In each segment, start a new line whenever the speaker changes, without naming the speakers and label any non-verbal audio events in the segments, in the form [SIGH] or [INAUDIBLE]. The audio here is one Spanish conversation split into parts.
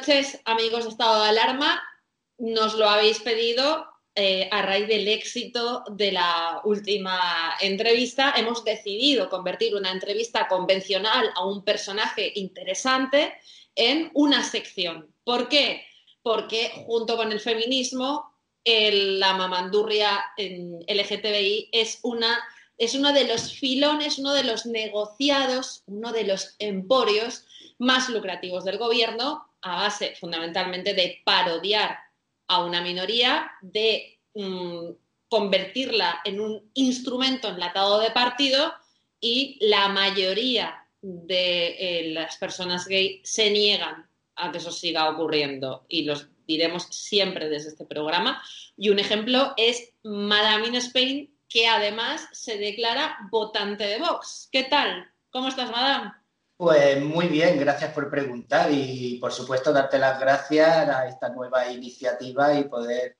Noches, amigos de Estado de Alarma. Nos lo habéis pedido eh, a raíz del éxito de la última entrevista. Hemos decidido convertir una entrevista convencional a un personaje interesante en una sección. ¿Por qué? Porque junto con el feminismo, la mamandurria en LGTBI es una es uno de los filones, uno de los negociados, uno de los emporios más lucrativos del gobierno, a base fundamentalmente de parodiar a una minoría, de mm, convertirla en un instrumento enlatado de partido y la mayoría de eh, las personas gay se niegan a que eso siga ocurriendo y los diremos siempre desde este programa. Y un ejemplo es Madame in Spain, que además se declara votante de Vox. ¿Qué tal? ¿Cómo estás, Madame?
Pues muy bien, gracias por preguntar y por supuesto darte las gracias a esta nueva iniciativa y poder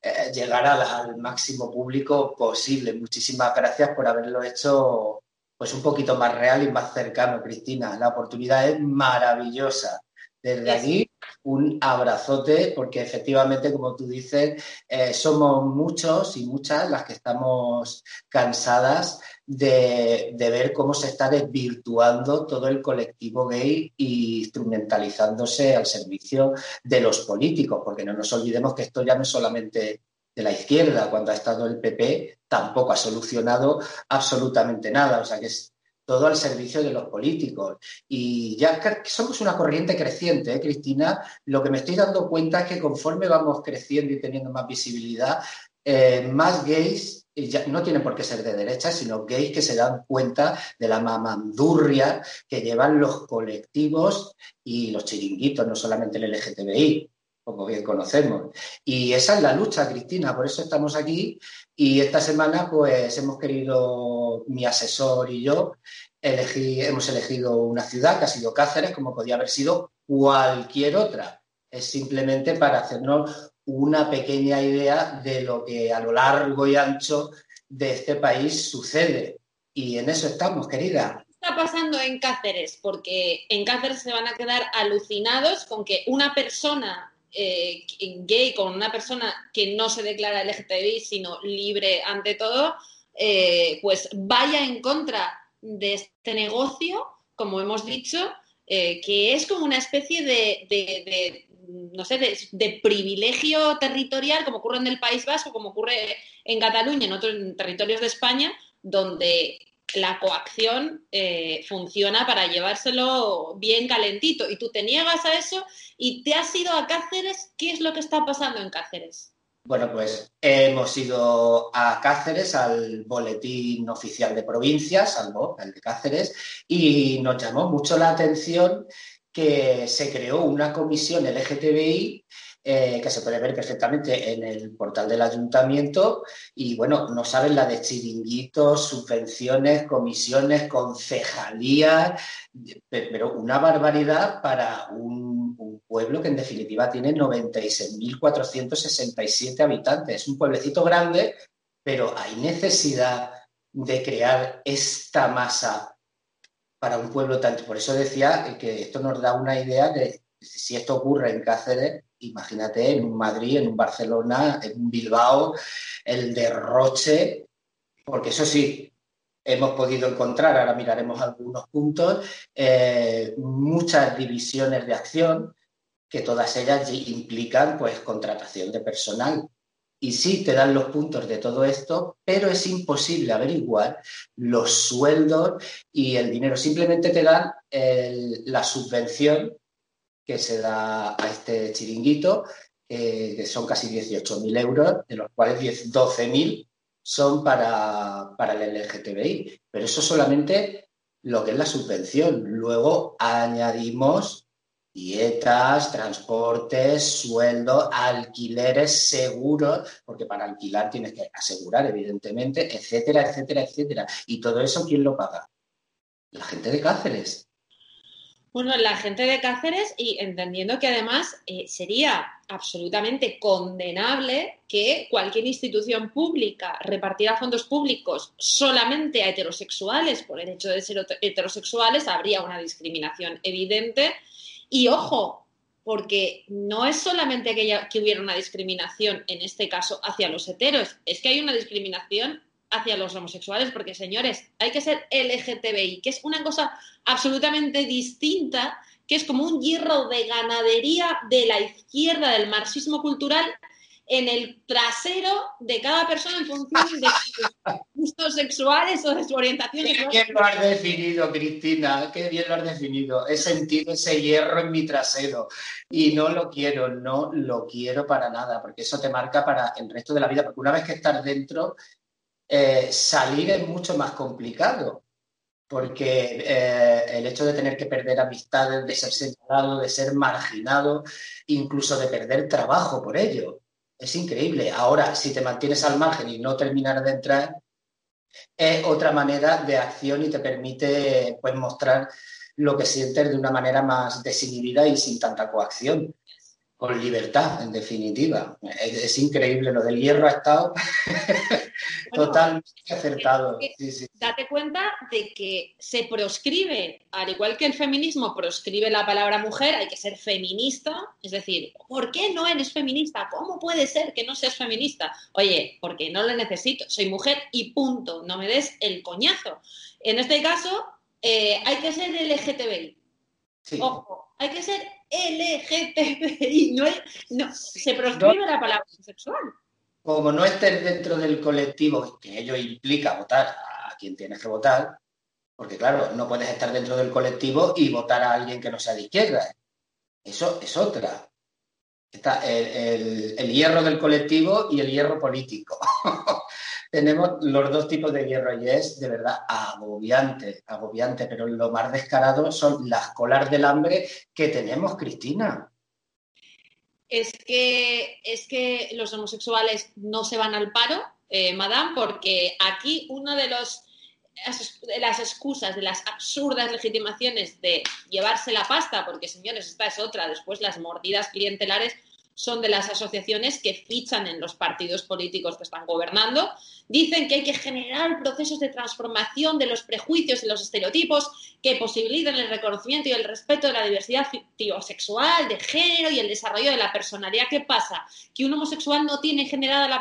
eh, llegar al, al máximo público posible. Muchísimas gracias por haberlo hecho pues un poquito más real y más cercano, Cristina. La oportunidad es maravillosa. Desde aquí, un abrazote, porque efectivamente, como tú dices, eh, somos muchos y muchas las que estamos cansadas de, ver cómo se está desvirtuando todo el colectivo gay y instrumentalizándose al servicio de los políticos, porque no nos olvidemos que esto ya no es solamente de la izquierda, cuando ha estado el PP tampoco ha solucionado absolutamente nada, o sea que es todo al servicio de los políticos. Y ya somos una corriente creciente, ¿eh, Cristina, lo que me estoy dando cuenta es que conforme vamos creciendo y teniendo más visibilidad, eh, más gays, no tienen por qué ser de derecha, sino gays que se dan cuenta de la mamandurria que llevan los colectivos y los chiringuitos, no solamente el LGTBI, como bien conocemos. Y esa es la lucha, Cristina, por eso estamos aquí. Y esta semana, pues hemos querido, mi asesor y yo, elegí, hemos elegido una ciudad que ha sido Cáceres, como podía haber sido cualquier otra. Es simplemente para hacernos una pequeña idea de lo que a lo largo y ancho de este país sucede. Y en eso estamos, querida.
está pasando en Cáceres? Porque en Cáceres se van a quedar alucinados con que una persona eh, gay, con una persona que no se declara LGTBI, sino libre ante todo, eh, pues vaya en contra de este negocio, como hemos dicho, eh, que es como una especie de, no sé, de, privilegio territorial, como ocurre en el País Vasco, como ocurre en Cataluña, en otros territorios de España, donde la coacción eh, funciona para llevárselo bien calentito. Y tú te niegas a eso y te has ido a Cáceres. ¿Qué es lo que está pasando en Cáceres?
Bueno, pues hemos ido a Cáceres, al boletín oficial de provincias, al el de Cáceres, y nos llamó mucho la atención que se creó una comisión LGTBI eh, que se puede ver perfectamente en el portal del ayuntamiento y bueno, no saben la de chiringuitos, subvenciones, comisiones, concejalías, pero una barbaridad para un pueblo que en definitiva tiene 96.467 habitantes. Es un pueblecito grande, pero hay necesidad de crear esta masa para un pueblo tanto. Por eso decía que esto nos da una idea de si esto ocurre en Cáceres, imagínate en un Madrid, en un Barcelona, en un Bilbao, el derroche, porque eso sí, hemos podido encontrar, ahora miraremos algunos puntos, eh, muchas divisiones de acción, que todas ellas implican pues contratación de personal. Y sí te dan los puntos de todo esto, pero es imposible averiguar los sueldos y el dinero. Simplemente te dan la subvención que se da a este chiringuito, que son casi 18.000 euros, de los cuales 12.000 son para, para el LGTBI. Pero eso solamente lo que es la subvención. Luego añadimos dietas, transportes, sueldo, alquileres seguros, porque para alquilar tienes que asegurar, evidentemente, etcétera, etcétera, etcétera. ¿Y todo eso quién lo paga? La gente de Cáceres.
Bueno, la gente de Cáceres y entendiendo que además eh, sería absolutamente condenable que cualquier institución pública repartiera fondos públicos solamente a heterosexuales por el hecho de ser heterosexuales, habría una discriminación evidente y ojo, porque no es solamente que, que hubiera una discriminación, en este caso, hacia los heteros, es que hay una discriminación hacia los homosexuales, porque señores, hay que ser LGTBI, que es una cosa absolutamente distinta, que es como un hierro de ganadería de la izquierda del marxismo cultural en el trasero de cada persona en función de sus [LAUGHS] gustos sexuales o de su orientación
Qué bien lo has definido, Cristina, qué bien lo has definido. He sentido ese hierro en mi trasero y no lo quiero, no lo quiero para nada, porque eso te marca para el resto de la vida, porque una vez que estás dentro, eh, salir es mucho más complicado porque eh, el hecho de tener que perder amistades, de ser señalado, de ser marginado, incluso de perder trabajo por ello. Es increíble. Ahora, si te mantienes al margen y no terminar de entrar, es otra manera de acción y te permite pues, mostrar lo que sientes de una manera más desinhibida y sin tanta coacción con libertad, en definitiva. Es, increíble, lo del hierro ha estado [LAUGHS] totalmente acertado.
Date cuenta de que se proscribe, al igual que el feminismo proscribe la palabra mujer, hay que ser feminista. Es decir, ¿por qué no eres feminista? ¿Cómo puede ser que no seas feminista? Oye, porque no lo necesito, soy mujer y punto, no me des el coñazo. En este caso, eh, hay que ser LGTBI. Ojo, hay que ser LGTBI, no, no se proscribe la palabra sexual.
Como no estés dentro del colectivo, que ello implica votar a quien tienes que votar, porque claro, no puedes estar dentro del colectivo y votar a alguien que no sea de izquierda. Eso es otra. Está el hierro del colectivo y el hierro político. [LAUGHS] tenemos los dos tipos de hierro y es de verdad agobiante, agobiante, pero lo más descarado son las colas del hambre que tenemos, Cristina.
Es que, es que los homosexuales no se van al paro, eh, madame, porque aquí uno de los de las excusas, de las absurdas legitimaciones de llevarse la pasta, porque señores, esta es otra, después las mordidas clientelares son de las asociaciones que fichan en los partidos políticos que están gobernando. Dicen que hay que generar procesos de transformación de los prejuicios y los estereotipos que posibiliten el reconocimiento y el respeto de la diversidad sexual, de género y el desarrollo de la personalidad. ¿Qué pasa? ¿Que un homosexual no tiene generada la,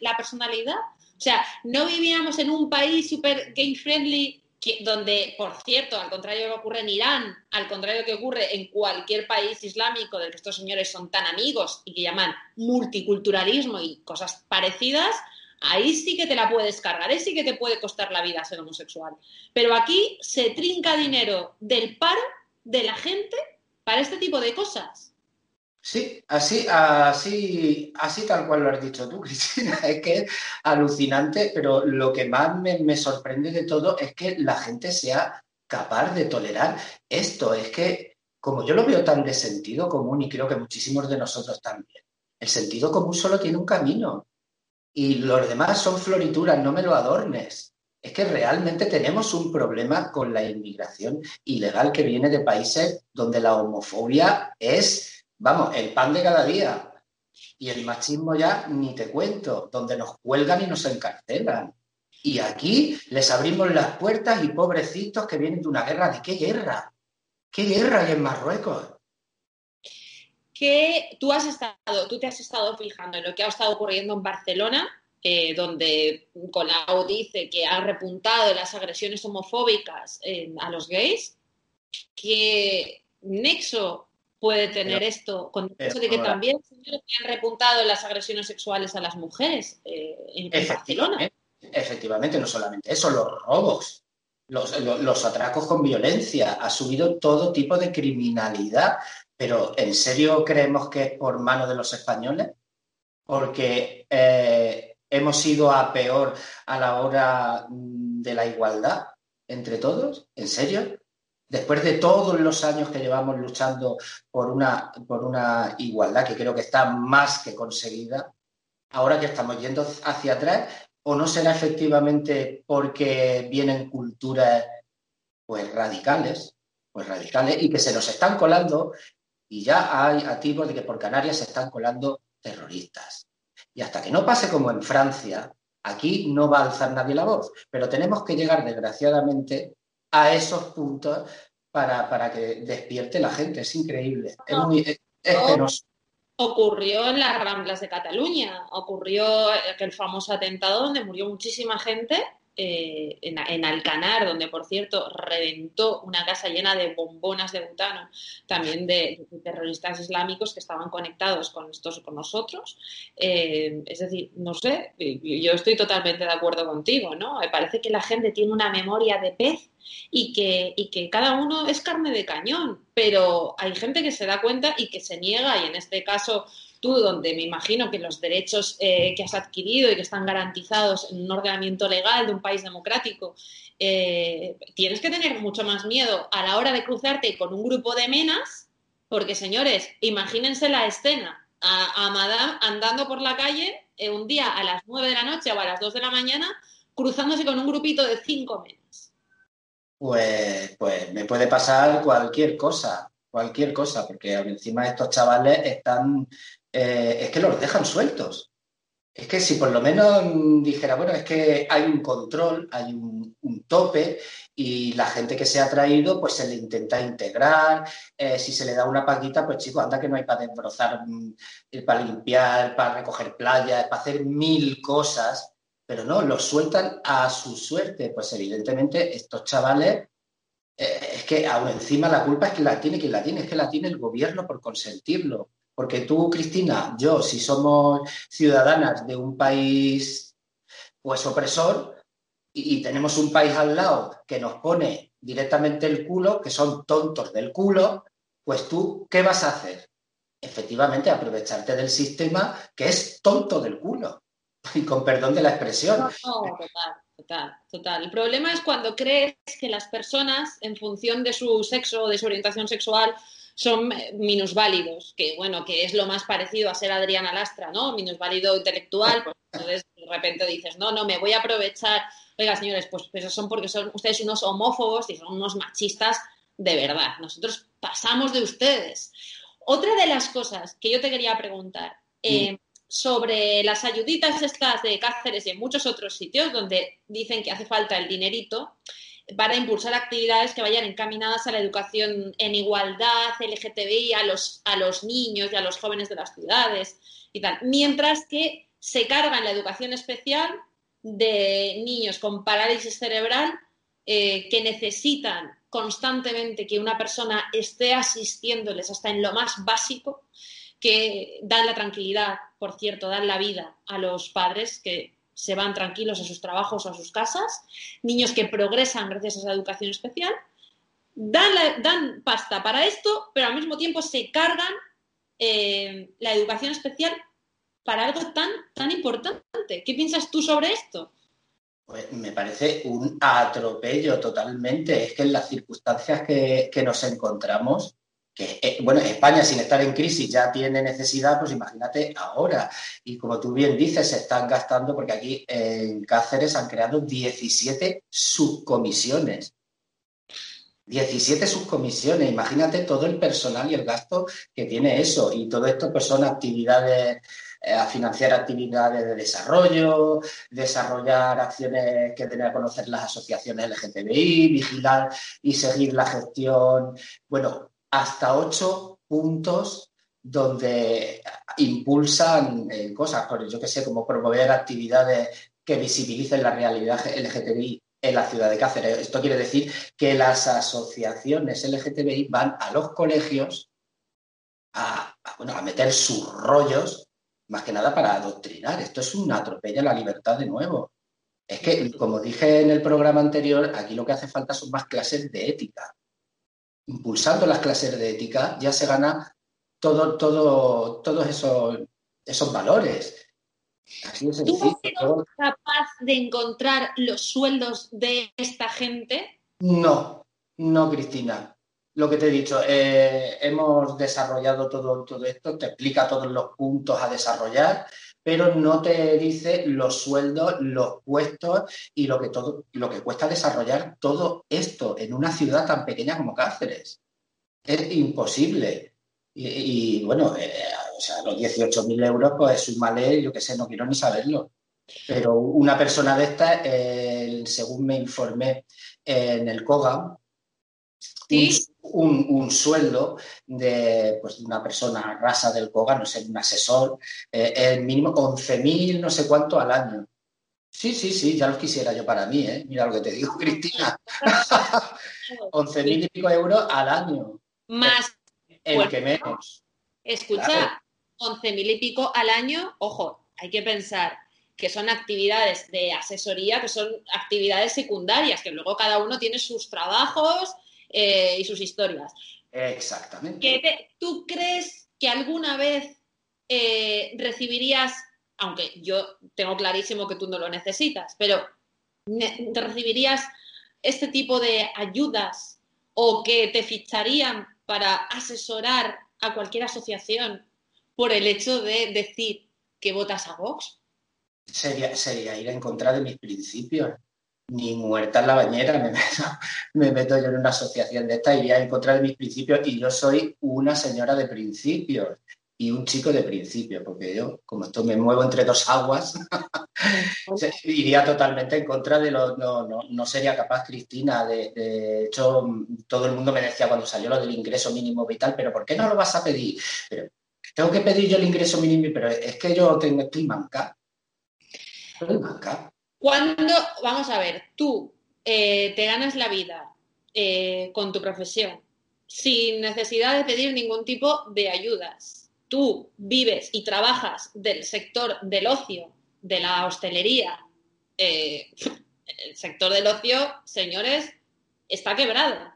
la personalidad? O sea, no vivíamos en un país súper gay friendly donde, por cierto, al contrario de lo que ocurre en Irán, al contrario de lo que ocurre en cualquier país islámico del que estos señores son tan amigos y que llaman multiculturalismo y cosas parecidas, ahí sí que te la puedes cargar, ahí sí que te puede costar la vida ser homosexual. Pero aquí se trinca dinero del paro de la gente para este tipo de cosas.
Sí, así, así, así tal cual lo has dicho tú, [LAUGHS] Cristina. Es que es alucinante, pero lo que más me, sorprende de todo es que la gente sea capaz de tolerar esto. Es que, como yo lo veo tan de sentido común, y creo que muchísimos de nosotros también, el sentido común solo tiene un camino. Y los demás son florituras, no me lo adornes. Es que realmente tenemos un problema con la inmigración ilegal que viene de países donde la homofobia es vamos, el pan de cada día. Y el machismo ya ni te cuento, donde nos cuelgan y nos encarcelan. Y aquí les abrimos las puertas y pobrecitos que vienen de una guerra. ¿De qué guerra? ¿Qué guerra hay en Marruecos?
Que tú has estado, tú te has estado fijando en lo que ha estado ocurriendo en Barcelona, eh, donde Colau dice que ha repuntado las agresiones homofóbicas a los gays. ¿Qué nexo puede tener esto, con el hecho de que también se han repuntado las agresiones sexuales a las mujeres eh, en, Barcelona.
Efectivamente, no solamente eso, los robos, los, atracos con violencia, ha subido todo tipo de criminalidad, pero ¿en serio creemos que es por mano de los españoles? Porque eh, hemos ido a peor a la hora mm, de la igualdad entre todos, ¿en serio? Después de todos los años que llevamos luchando por una, por una igualdad que creo que está más que conseguida, ahora que estamos yendo hacia atrás, o no será efectivamente porque vienen culturas pues radicales, pues radicales, y que se nos están colando, y ya hay activos de que por Canarias se están colando terroristas. Y hasta que no pase como en Francia, aquí no va a alzar nadie la voz, pero tenemos que llegar, desgraciadamente, a esos puntos para, para que despierte la gente. Es increíble. Es, muy, penoso.
Ocurrió en las Ramblas de Cataluña, ocurrió aquel famoso atentado donde murió muchísima gente eh, en, Alcanar, donde por cierto reventó una casa llena de bombonas de butano, también de, terroristas islámicos que estaban conectados con estos, con nosotros. Eh, es decir, no sé, yo estoy totalmente de acuerdo contigo, ¿no? Me parece que la gente tiene una memoria de pez y que, y que cada uno es carne de cañón, pero hay gente que se da cuenta y que se niega, y en este caso tú, donde me imagino que los derechos eh, que has adquirido y que están garantizados en un ordenamiento legal de un país democrático, eh, tienes que tener mucho más miedo a la hora de cruzarte con un grupo de menas, porque señores, imagínense la escena, a, Madame andando por la calle eh, un día a las 9 de la noche o a las 2 de la mañana, cruzándose con un grupito de cinco menas.
Pues, pues me puede pasar cualquier cosa, cualquier cosa, porque encima estos chavales están eh, es que los dejan sueltos. Es que si por lo menos dijera, bueno, es que hay un control, hay un, tope y la gente que se ha traído, pues se le intenta integrar. Eh, si se le da una paquita, pues chicos, anda que no hay para desbrozar, mm, para limpiar, para recoger playas, para hacer mil cosas, pero no, los sueltan a su suerte. Pues evidentemente estos chavales, eh, es que aún encima la culpa es que la tiene quien la tiene, es que la tiene el gobierno por consentirlo. Porque tú, Cristina, yo, si somos ciudadanas de un país pues opresor y, tenemos un país al lado que nos pone directamente el culo, que son tontos del culo, pues tú, ¿qué vas a hacer? Efectivamente, aprovecharte del sistema que es tonto del culo. [LAUGHS] Y con perdón de la expresión.
No, total, total, total. El problema es cuando crees que las personas, en función de su sexo o de su orientación sexual, son minusválidos, que bueno, que es lo más parecido a ser Adriana Lastra, ¿no? Minusválido intelectual, pues entonces de repente dices, no, no, me voy a aprovechar. Oiga, señores, pues, pues son porque son ustedes unos homófobos y son unos machistas de verdad. Nosotros pasamos de ustedes. Otra de las cosas que yo te quería preguntar, eh, sobre las ayuditas estas de Cáceres y en muchos otros sitios donde dicen que hace falta el dinerito para impulsar actividades que vayan encaminadas a la educación en igualdad, LGTBI, a los, a los niños y a los jóvenes de las ciudades y tal. Mientras que se carga en la educación especial de niños con parálisis cerebral eh, que necesitan constantemente que una persona esté asistiéndoles hasta en lo más básico que dan la tranquilidad, por cierto, dan la vida a los padres que se van tranquilos a sus trabajos o a sus casas, niños que progresan gracias a esa educación especial, dan, dan pasta para esto, pero al mismo tiempo se cargan eh, la educación especial para algo tan, tan importante. ¿Qué piensas tú sobre esto?
Pues me parece un atropello totalmente. Es que en las circunstancias que, que nos encontramos, que, eh, bueno, España sin estar en crisis ya tiene necesidad, pues imagínate ahora. Y como tú bien dices, se están gastando, porque aquí en Cáceres han creado 17 subcomisiones. 17 subcomisiones, imagínate todo el personal y el gasto que tiene eso. Y todo esto pues son actividades, eh, a financiar actividades de desarrollo, desarrollar acciones que tienen que conocer las asociaciones LGTBI, vigilar y seguir la gestión. Bueno, hasta ocho puntos donde impulsan eh, cosas, yo que sé, como promover actividades que visibilicen la realidad LGTBI en la ciudad de Cáceres. Esto quiere decir que las asociaciones LGTBI van a los colegios a, bueno, a meter sus rollos, más que nada para adoctrinar. Esto es una atropella a la libertad de nuevo. Es que, como dije en el programa anterior, aquí lo que hace falta son más clases de ética impulsando las clases de ética, ya se gana todo, todo, todos esos, esos valores.
Así es ¿Tú has capaz de encontrar los sueldos de esta gente?
No, no, Cristina. Lo que te he dicho, eh, hemos desarrollado todo, todo esto, te explica todos los puntos a desarrollar pero no te dice los sueldos, los puestos y lo que, todo, lo que cuesta desarrollar todo esto en una ciudad tan pequeña como Cáceres. Es imposible. Y, bueno, eh, o sea, los 18.000 euros, pues súmale, yo qué sé, no quiero ni saberlo. Pero una persona de estas, según me informé en el COGA, un, sueldo de, pues, una persona rasa del COGA, no sé, un asesor, eh, el mínimo 11.000 no sé cuánto al año. Sí, sí, sí, ya los quisiera yo para mí, ¿eh? Mira lo que te digo, [LAUGHS] Cristina. [LAUGHS] 11.000 y pico euros al año.
Más.
El que menos.
Escucha, 11.000 y pico al año, ojo, hay que pensar que son actividades de asesoría, que son actividades secundarias, que luego cada uno tiene sus trabajos, eh, y sus historias.
Exactamente.
¿Tú crees que alguna vez eh, recibirías, aunque yo tengo clarísimo que tú no lo necesitas, pero te recibirías este tipo de ayudas o que te ficharían para asesorar a cualquier asociación por el hecho de decir que votas a Vox?
Sería, sería ir en contra de mis principios ni muerta en la bañera me [LAUGHS] meto, me meto yo en una asociación de esta, iría en contra de mis principios y yo soy una señora de principios y un chico de principios, porque yo, como esto me muevo entre dos aguas, [LAUGHS] iría totalmente en contra de lo, no, no, no sería capaz, Cristina, de, de, hecho, todo el mundo me decía cuando salió lo del ingreso mínimo vital, pero ¿por qué no lo vas a pedir? Pero, tengo que pedir yo el ingreso mínimo, pero es que yo tengo, estoy manca. Estoy manca.
Cuando, vamos a ver, tú eh, te ganas la vida eh, con tu profesión sin necesidad de pedir ningún tipo de ayudas. Tú vives y trabajas del sector del ocio, de la hostelería. Eh, [LAUGHS] el sector del ocio, señores, está quebrado.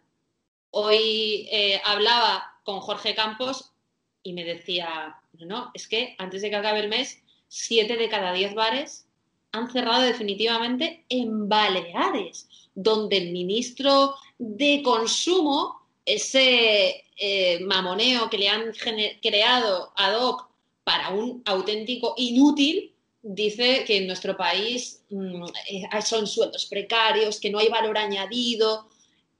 Hoy hablaba con Jorge Campos y me decía, no, es que antes de que acabe el mes, siete de cada diez bares han cerrado definitivamente en Baleares, donde el ministro de Consumo, ese eh, mamoneo que le han creado ad hoc para un auténtico inútil, dice que en nuestro país mm, eh, son sueldos precarios, que no hay valor añadido.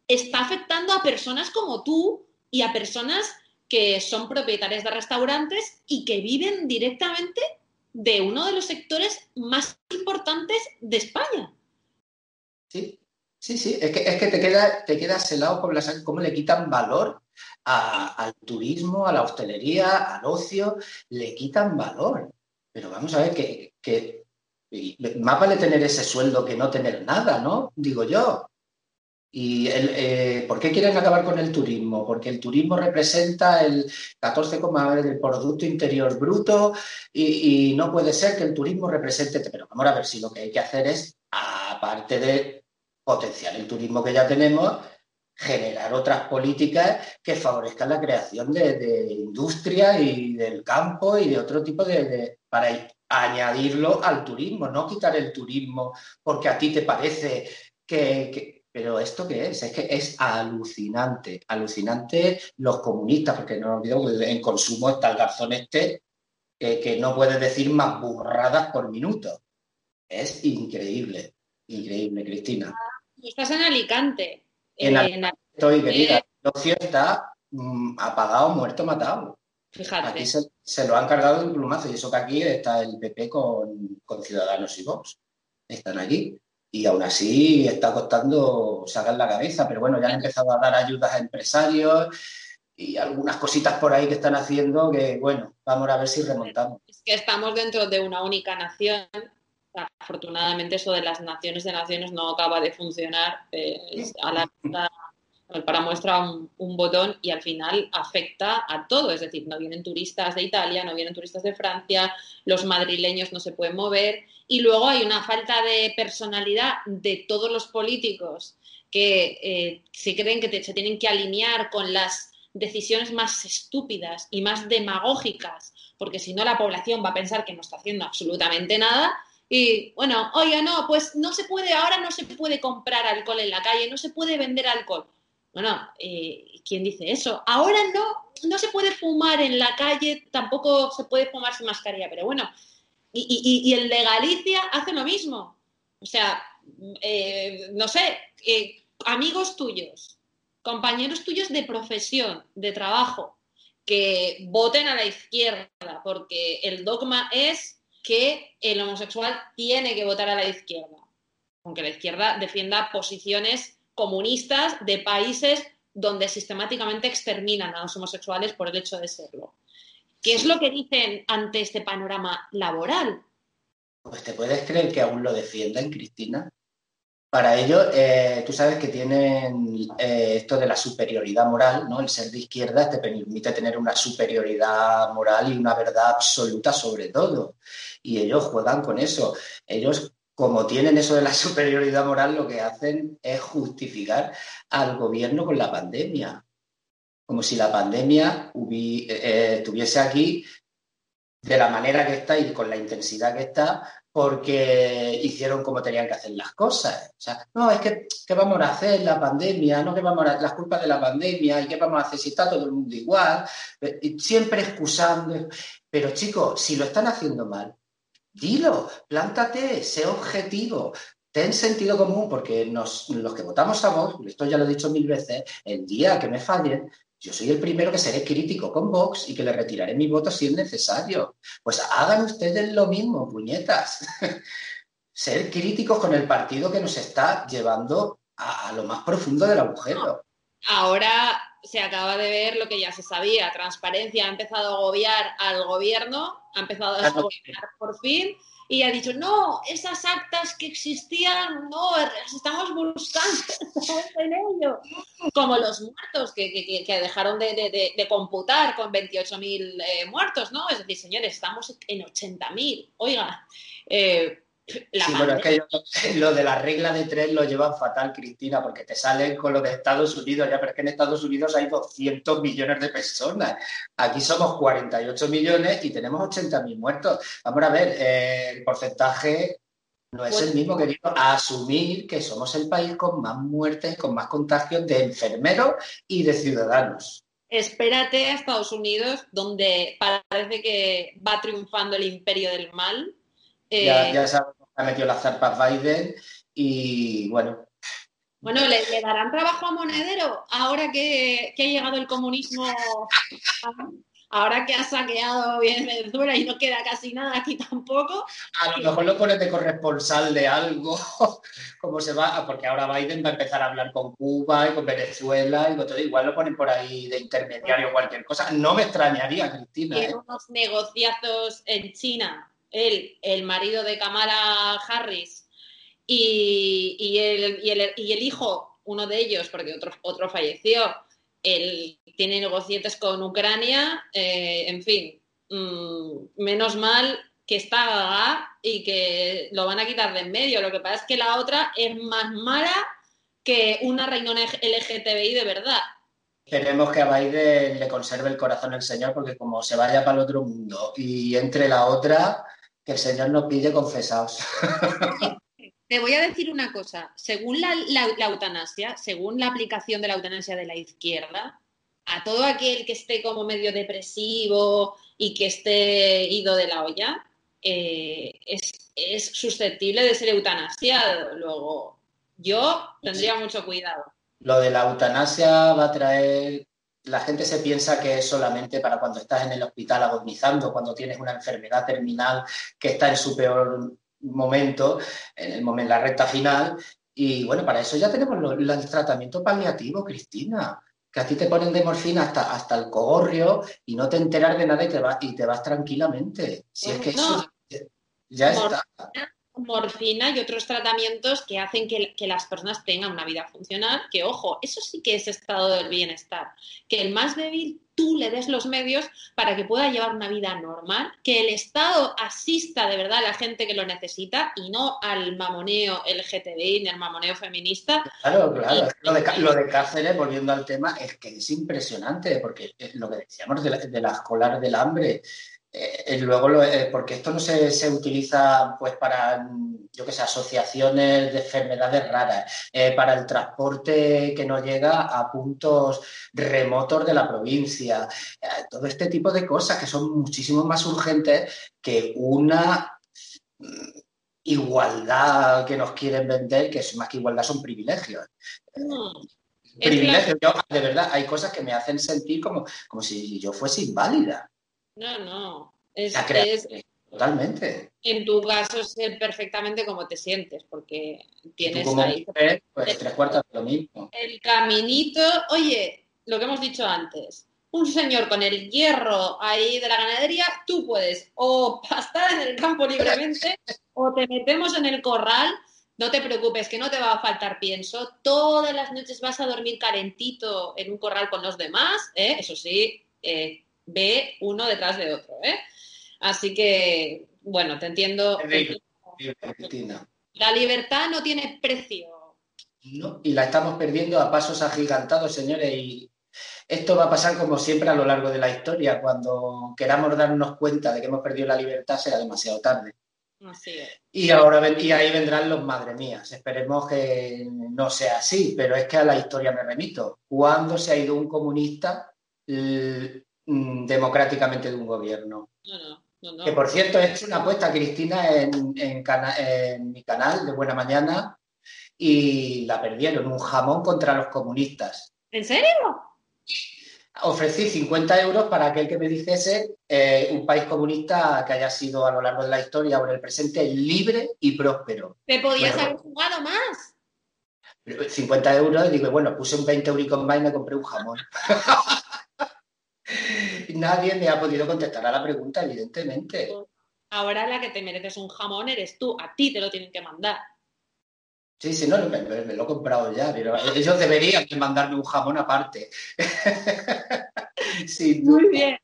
Está afectando a personas como tú y a personas que son propietarias de restaurantes y que viven directamente de uno de los sectores más importantes de España.
Sí, sí, sí. Es que, es que te, queda, te quedas helado cómo le quitan valor al turismo, a la hostelería, al ocio, le quitan valor. Pero vamos a ver que, que más vale tener ese sueldo que no tener nada, ¿no? Digo yo. ¿Y el, eh, por qué quieren acabar con el turismo? Porque el turismo representa el 14,9 del Producto Interior Bruto y, no puede ser que el turismo represente. Pero vamos a ver si lo que hay que hacer es, aparte de potenciar el turismo que ya tenemos, generar otras políticas que favorezcan la creación de, industria y del campo y de otro tipo de, para añadirlo al turismo, no quitar el turismo porque a ti te parece que pero ¿esto qué es? Es que es alucinante, alucinante los comunistas, porque no olvido que en consumo está el garzón este, que no puede decir más burradas por minuto. Es increíble, increíble, Cristina.
Estás en Alicante.
En, Alicante estoy, querida. El ocio está mm, apagado, muerto, matado.
Fíjate.
Aquí se, lo han cargado en plumazo y eso que aquí está el PP con, con Ciudadanos y Vox. Están aquí y aún así está costando sacar la cabeza, pero bueno, ya han empezado a dar ayudas a empresarios y algunas cositas por ahí que están haciendo que, bueno, vamos a ver si remontamos.
Es que estamos dentro de una única nación. Afortunadamente eso de las naciones de naciones no acaba de funcionar. Eh, a la para muestra un, botón y al final afecta a todo. Es decir, no vienen turistas de Italia, no vienen turistas de Francia, los madrileños no se pueden mover y luego hay una falta de personalidad de todos los políticos que eh, se creen que se tienen que alinear con las decisiones más estúpidas y más demagógicas, porque si no la población va a pensar que no está haciendo absolutamente nada. Y bueno, oye, no, pues no se puede, ahora no se puede comprar alcohol en la calle, no se puede vender alcohol. Bueno, eh, ¿quién dice eso? Ahora no, no se puede fumar en la calle, tampoco se puede fumar sin mascarilla, pero bueno, y, el de Galicia hace lo mismo. O sea, eh, no sé, eh, amigos tuyos, compañeros tuyos de profesión, de trabajo, que voten a la izquierda, porque el dogma es que el homosexual tiene que votar a la izquierda, aunque la izquierda defienda posiciones comunistas de países donde sistemáticamente exterminan a los homosexuales por el hecho de serlo. ¿Qué es lo que dicen ante este panorama laboral?
Pues te puedes creer que aún lo defienden, Cristina. Para ello, eh, tú sabes que tienen eh, esto de la superioridad moral, ¿no? El ser de izquierda te permite tener una superioridad moral y una verdad absoluta sobre todo. Y ellos juegan con eso. Ellos como tienen eso de la [LAUGHS] superioridad moral, lo que hacen es justificar al gobierno con la pandemia. Como si la pandemia eh, estuviese aquí de la manera que está y con la intensidad que está, porque hicieron como tenían que hacer las cosas. O sea, no, es que, ¿qué vamos a hacer? La pandemia, no, que vamos a las culpas de la pandemia, y qué vamos a hacer si está todo el mundo igual, siempre excusando. Pero chicos, si lo están haciendo mal, Dilo, plántate, sé objetivo, ten sentido común, porque los que votamos a Vox, esto ya lo he dicho mil veces, el día que me fallen, yo soy el primero que seré crítico con Vox y que le retiraré mi voto si es necesario. Pues hagan ustedes lo mismo, puñetas. [LAUGHS] Ser críticos con el partido que nos está llevando a, a lo más profundo del agujero.
Ahora se acaba de ver lo que ya se sabía. Transparencia ha empezado a agobiar al gobierno, ha empezado a gobiernar por fin y ha dicho, no, esas actas que existían, no, las estamos buscando, [LAUGHS] estamos en ello. Como los muertos que, dejaron de, computar con 28.000 eh, muertos, ¿no? Es decir, señores, estamos en 80.000. Oiga, eh,
sí, bueno, es que [LAUGHS] lo de la regla de tres lo llevan fatal, Cristina, porque te salen con lo de Estados Unidos, ya, pero es que en Estados Unidos hay 200 millones de personas. Aquí somos 48 millones y tenemos 80.000 muertos. Vamos a ver, eh, el porcentaje no es el mismo, querido, asumir que somos el país con más muertes, con más contagios de enfermeros y de ciudadanos.
Espérate a Estados Unidos, donde parece que va triunfando el imperio del mal
eh, ya sabemos que ha metido las zarpas Biden y bueno,
Bueno, ¿le, darán trabajo a Monedero ahora que, que ha llegado el comunismo ahora que ha saqueado bien Venezuela y no queda casi nada aquí tampoco.
A lo mejor lo pones de corresponsal de algo, [LAUGHS] como se va, porque ahora Biden va a empezar a hablar con Cuba y con Venezuela y todo, igual lo ponen por ahí de intermediario o cualquier cosa. No me extrañaría, Cristina.
Tiene ¿eh? unos negociazos en China, él, el marido de Kamala Harris y, el, y, el, y el hijo, uno de ellos, porque otro, otro falleció, él tiene negociates con Ucrania, eh, en fin, mm, menos mal que está y que lo van a quitar de en medio. Lo que pasa es que la otra es más mala que una reina LGTBI de verdad.
Queremos que a Biden le conserve el corazón el Señor, porque como se vaya para el otro mundo y entre la otra, que el Señor nos pille confesados. [LAUGHS]
Te voy a decir una cosa. Según la, eutanasia, según la aplicación de la eutanasia de la izquierda, a todo aquel que esté como medio depresivo y que esté ido de la olla, eh, es, susceptible de ser eutanasiado. Luego, yo tendría mucho cuidado.
Lo de la eutanasia va a traer. La gente se piensa que es solamente para cuando estás en el hospital agonizando, cuando tienes una enfermedad terminal que está en su peor momento, en el momento, la recta final. Y bueno, para eso ya tenemos el tratamiento paliativo, Cristina. Que a ti te ponen de morfina hasta, hasta el cogorrio y no te enteras de nada y te, vas, y te vas tranquilamente. Si es que eso ya está
morfina y otros tratamientos que hacen que, las personas tengan una vida funcional, que ojo, eso sí que es estado del bienestar, que el más débil tú le des los medios para que pueda llevar una vida normal, que el Estado asista de verdad a la gente que lo necesita y no al mamoneo LGTBI ni al mamoneo feminista.
Claro, claro. lo, de, lo de Cáceres, volviendo al tema, es que es impresionante, porque lo que decíamos de la, de la escolar del hambre, eh, luego, eh, porque esto no se, se, utiliza pues para, yo que sé, asociaciones de enfermedades raras, eh, para el transporte que no llega a puntos remotos de la provincia, todo este tipo de cosas que son muchísimo más urgentes que una mm, igualdad que nos quieren vender, que es más que igualdad, son privilegios. Mm. privilegios, de verdad, hay cosas que me hacen sentir como, como si yo fuese inválida.
No, no. Es,
totalmente.
En tu caso sé perfectamente cómo te sientes, porque tienes ahí.
pues tres cuartos de lo mismo.
El caminito, oye, lo que hemos dicho antes. Un señor con el hierro ahí de la ganadería, tú puedes o pastar en el campo libremente [LAUGHS] o te metemos en el corral no te preocupes, que no te va a faltar pienso. Todas las noches vas a dormir calentito en un corral con los demás. ¿eh? Eso sí, eh, ve uno detrás de otro. ¿eh? Así que, bueno, te entiendo. La libertad no tiene precio.
No, y la estamos perdiendo a pasos agigantados, señores, y esto va a pasar como siempre a lo largo de la historia. Cuando queramos darnos cuenta de que hemos perdido la libertad será demasiado tarde.
Así es.
Y ahora y ahí vendrán los madre mías. Esperemos que no sea así, pero es que a la historia me remito. ¿Cuándo se ha ido un comunista Mm, democráticamente de un gobierno. que por cierto, he hecho una apuesta, Cristina, en, en, mi canal de Buena Mañana y la perdieron, un jamón contra los comunistas.
¿En serio?
Ofrecí 50 euros para aquel que me dijese eh, un país comunista que haya sido a lo largo de la historia o en el presente libre y próspero.
¿Te podías haber jugado más?
50 euros y digo, bueno, puse un 20 euros más y me compré un jamón. [LAUGHS] [LAUGHS] Nadie me ha podido contestar a la pregunta, evidentemente.
Ahora la que te mereces un jamón eres tú, a ti te lo tienen que mandar.
Sí, sí, no, me, lo he comprado ya, pero ellos deberían mandarme un jamón aparte. [LAUGHS]
Muy bien.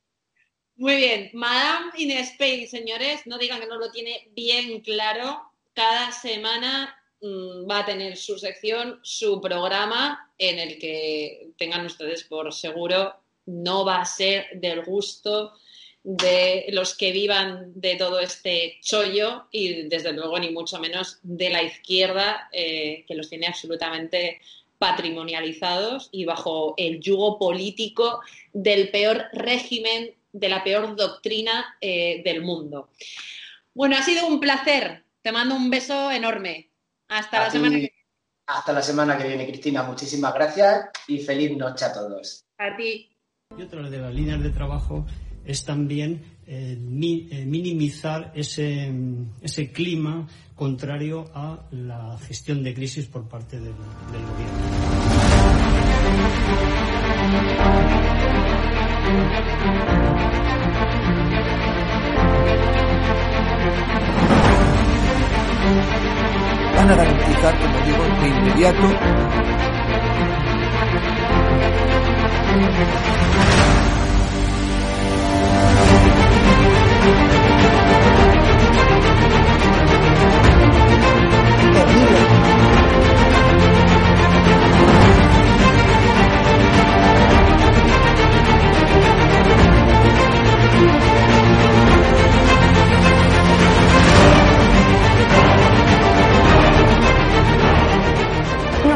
Muy bien. Madame in Spain, señores, no digan que no lo tiene bien claro. Cada semana mm, va a tener su sección, su programa, en el que tengan ustedes por seguro no va a ser del gusto de los que vivan de todo este chollo y desde luego ni mucho menos de la izquierda eh, que los tiene absolutamente patrimonializados y bajo el yugo político del peor régimen, de la peor doctrina eh, del mundo. Bueno, ha sido un placer. Te mando un beso enorme. Hasta la semana que viene.
Hasta la semana que viene, Cristina. Muchísimas gracias y feliz noche a todos.
A ti.
Y otra de las líneas de trabajo es también eh, eh, minimizar ese, ese, clima contrario a la gestión de crisis por parte del, gobierno.
van a garantizar, digo, inmediato
No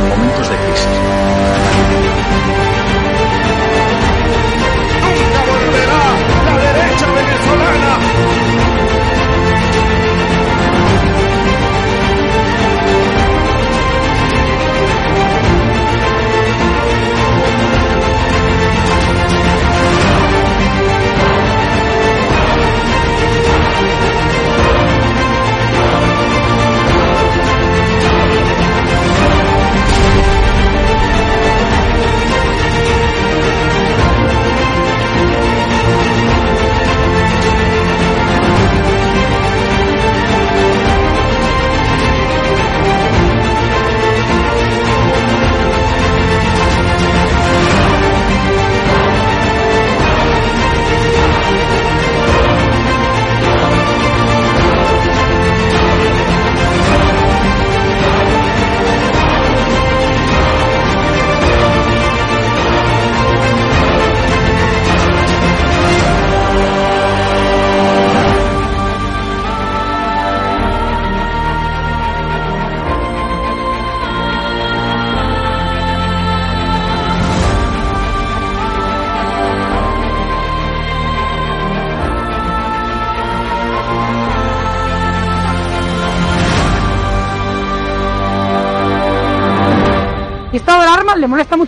momentos de crisis.